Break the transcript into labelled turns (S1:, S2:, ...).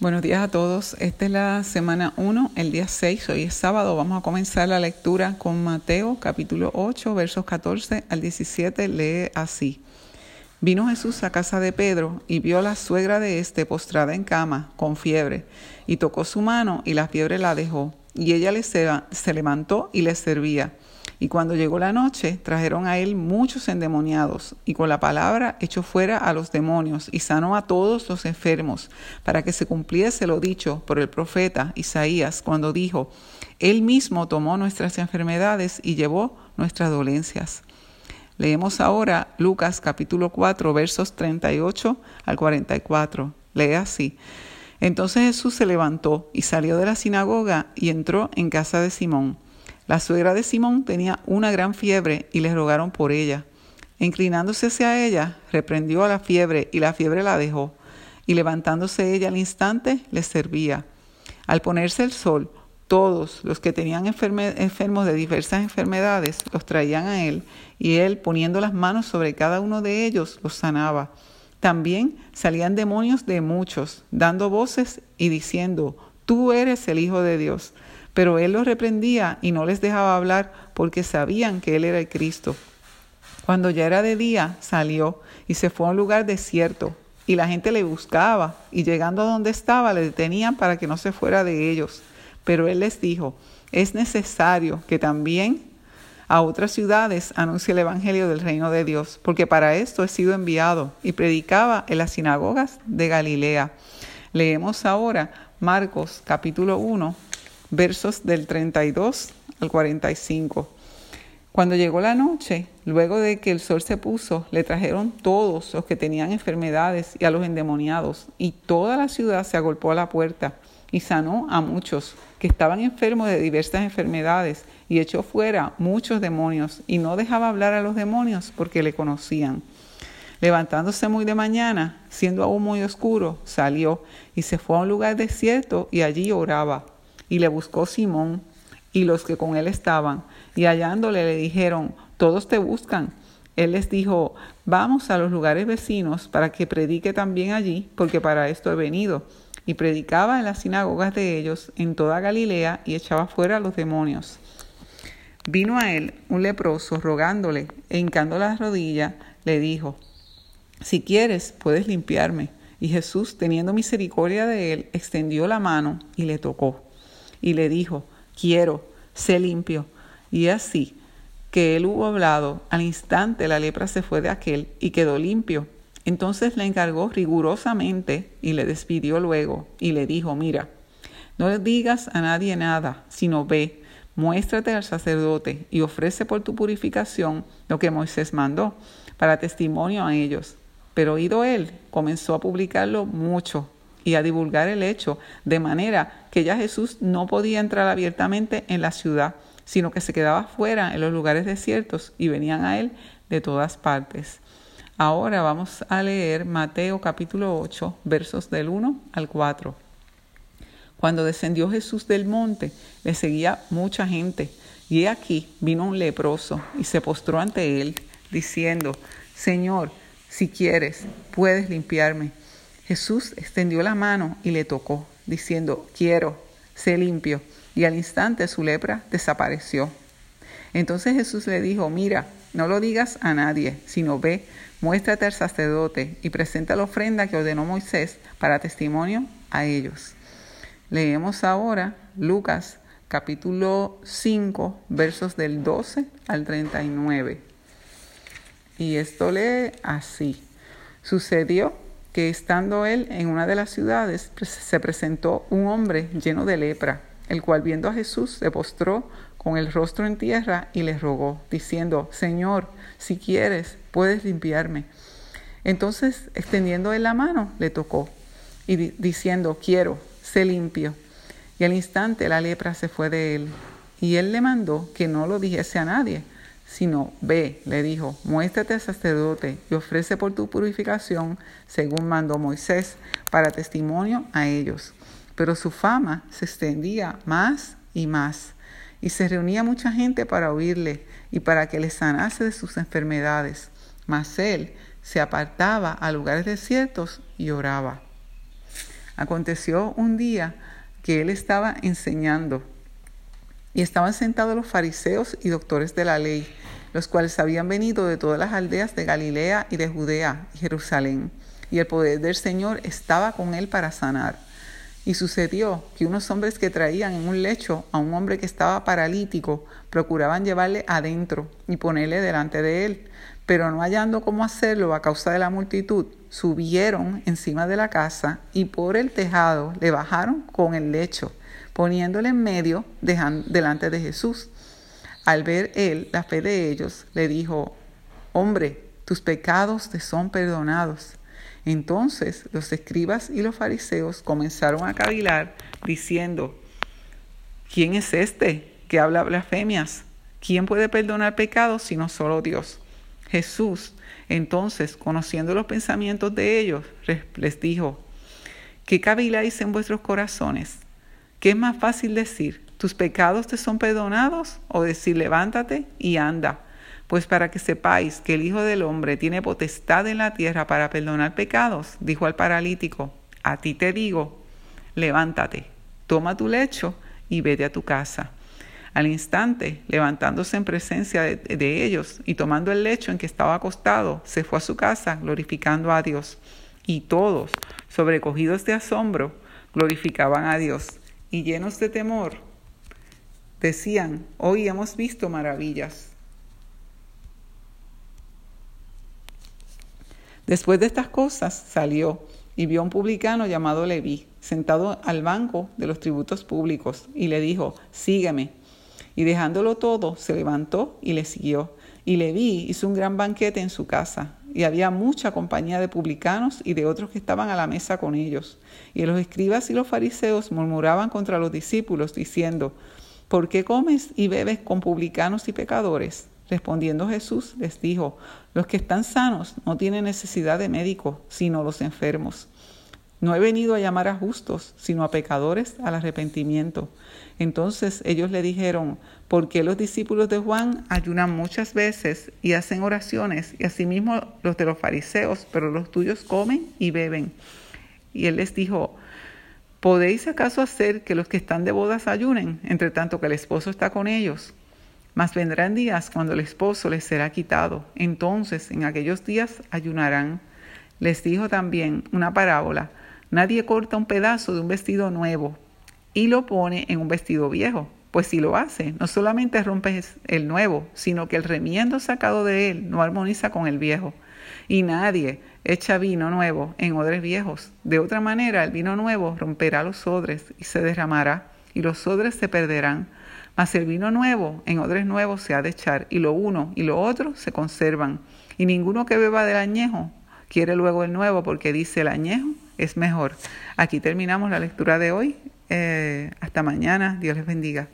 S1: Buenos días a todos. Esta es la semana 1, el día 6, hoy es sábado. Vamos a comenzar la lectura con Mateo capítulo 8, versos 14 al 17. Lee así. Vino Jesús a casa de Pedro y vio a la suegra de éste postrada en cama, con fiebre, y tocó su mano y la fiebre la dejó, y ella le se, se levantó y le servía. Y cuando llegó la noche, trajeron a él muchos endemoniados, y con la palabra echó fuera a los demonios, y sanó a todos los enfermos, para que se cumpliese lo dicho por el profeta Isaías, cuando dijo, Él mismo tomó nuestras enfermedades y llevó nuestras dolencias. Leemos ahora Lucas capítulo 4, versos 38 al 44. Lee así. Entonces Jesús se levantó y salió de la sinagoga y entró en casa de Simón. La suegra de Simón tenía una gran fiebre y le rogaron por ella. Inclinándose hacia ella, reprendió a la fiebre y la fiebre la dejó. Y levantándose ella al instante, le servía. Al ponerse el sol, todos los que tenían enfermos de diversas enfermedades los traían a él, y él, poniendo las manos sobre cada uno de ellos, los sanaba. También salían demonios de muchos, dando voces y diciendo, Tú eres el Hijo de Dios. Pero él los reprendía y no les dejaba hablar porque sabían que él era el Cristo. Cuando ya era de día, salió y se fue a un lugar desierto, y la gente le buscaba, y llegando a donde estaba le detenían para que no se fuera de ellos. Pero él les dijo, es necesario que también a otras ciudades anuncie el Evangelio del reino de Dios, porque para esto he sido enviado, y predicaba en las sinagogas de Galilea. Leemos ahora Marcos capítulo 1, versos del 32 al 45. Cuando llegó la noche, luego de que el sol se puso, le trajeron todos los que tenían enfermedades y a los endemoniados, y toda la ciudad se agolpó a la puerta, y sanó a muchos que estaban enfermos de diversas enfermedades, y echó fuera muchos demonios, y no dejaba hablar a los demonios porque le conocían. Levantándose muy de mañana, siendo aún muy oscuro, salió y se fue a un lugar desierto y allí oraba. Y le buscó Simón y los que con él estaban, y hallándole le dijeron, todos te buscan. Él les dijo, vamos a los lugares vecinos para que predique también allí, porque para esto he venido. Y predicaba en las sinagogas de ellos en toda Galilea y echaba fuera los demonios. Vino a él un leproso rogándole e hincando las rodillas, le dijo, si quieres, puedes limpiarme. Y Jesús, teniendo misericordia de él, extendió la mano y le tocó y le dijo, quiero, sé limpio. Y así que él hubo hablado, al instante la lepra se fue de aquel y quedó limpio. Entonces le encargó rigurosamente y le despidió luego y le dijo, mira, no le digas a nadie nada, sino ve, muéstrate al sacerdote y ofrece por tu purificación lo que Moisés mandó, para testimonio a ellos. Pero oído él, comenzó a publicarlo mucho y a divulgar el hecho, de manera que ya Jesús no podía entrar abiertamente en la ciudad, sino que se quedaba fuera en los lugares desiertos y venían a él de todas partes. Ahora vamos a leer Mateo capítulo 8, versos del 1 al 4. Cuando descendió Jesús del monte, le seguía mucha gente, y aquí vino un leproso y se postró ante él, diciendo, Señor, si quieres, puedes limpiarme. Jesús extendió la mano y le tocó, diciendo, quiero, sé limpio. Y al instante su lepra desapareció. Entonces Jesús le dijo, mira, no lo digas a nadie, sino ve, muéstrate al sacerdote y presenta la ofrenda que ordenó Moisés para testimonio a ellos. Leemos ahora Lucas capítulo 5, versos del 12 al 39. Y esto lee así. Sucedió que estando él en una de las ciudades, se presentó un hombre lleno de lepra, el cual viendo a Jesús se postró con el rostro en tierra y le rogó, diciendo, Señor, si quieres, puedes limpiarme. Entonces, extendiendo él la mano, le tocó y diciendo, quiero, sé limpio. Y al instante la lepra se fue de él. Y él le mandó que no lo dijese a nadie, sino ve, le dijo, muéstrate al sacerdote y ofrece por tu purificación, según mandó Moisés, para testimonio a ellos. Pero su fama se extendía más y más, y se reunía mucha gente para oírle y para que le sanase de sus enfermedades. Mas él se apartaba a lugares desiertos y oraba. Aconteció un día que él estaba enseñando y estaban sentados los fariseos y doctores de la ley, los cuales habían venido de todas las aldeas de Galilea y de Judea y Jerusalén, y el poder del Señor estaba con él para sanar. Y sucedió que unos hombres que traían en un lecho a un hombre que estaba paralítico procuraban llevarle adentro y ponerle delante de él, pero no hallando cómo hacerlo a causa de la multitud, subieron encima de la casa y por el tejado le bajaron con el lecho, poniéndole en medio delante de Jesús. Al ver él la fe de ellos, le dijo, Hombre, tus pecados te son perdonados. Entonces los escribas y los fariseos comenzaron a cavilar diciendo, ¿quién es este que habla blasfemias? ¿Quién puede perdonar pecados sino solo Dios? Jesús, entonces, conociendo los pensamientos de ellos, les dijo, ¿qué caviláis en vuestros corazones? ¿Qué es más fácil decir? ¿Tus pecados te son perdonados? ¿O decir, levántate y anda? Pues para que sepáis que el Hijo del Hombre tiene potestad en la tierra para perdonar pecados, dijo al paralítico, a ti te digo, levántate, toma tu lecho y vete a tu casa. Al instante, levantándose en presencia de, de, ellos y tomando el lecho en que estaba acostado, se fue a su casa glorificando a Dios. Y todos, sobrecogidos de asombro, glorificaban a Dios y llenos de temor, decían, hoy hemos visto maravillas. Después de estas cosas salió y vio a un publicano llamado Leví, sentado al banco de los tributos públicos, y le dijo, sígueme. Y dejándolo todo, se levantó y le siguió. Y Leví hizo un gran banquete en su casa, y había mucha compañía de publicanos y de otros que estaban a la mesa con ellos. Y los escribas y los fariseos murmuraban contra los discípulos, diciendo, ¿por qué comes y bebes con publicanos y pecadores? Respondiendo Jesús les dijo, los que están sanos no tienen necesidad de médico, sino los enfermos. No he venido a llamar a justos, sino a pecadores al arrepentimiento. Entonces ellos le dijeron, ¿por qué los discípulos de Juan ayunan muchas veces y hacen oraciones, y asimismo los de los fariseos, pero los tuyos comen y beben? Y él les dijo, ¿podéis acaso hacer que los que están de bodas ayunen, entre tanto que el esposo está con ellos? Mas vendrán días cuando el esposo les será quitado. Entonces en aquellos días ayunarán. Les dijo también una parábola. Nadie corta un pedazo de un vestido nuevo y lo pone en un vestido viejo. Pues si lo hace, no solamente rompe el nuevo, sino que el remiendo sacado de él no armoniza con el viejo. Y nadie echa vino nuevo en odres viejos. De otra manera, el vino nuevo romperá los odres y se derramará, y los odres se perderán mas el vino nuevo en odres nuevos se ha de echar, y lo uno y lo otro se conservan. Y ninguno que beba del añejo quiere luego el nuevo, porque dice el añejo es mejor. Aquí terminamos la lectura de hoy. Eh, hasta mañana. Dios les bendiga.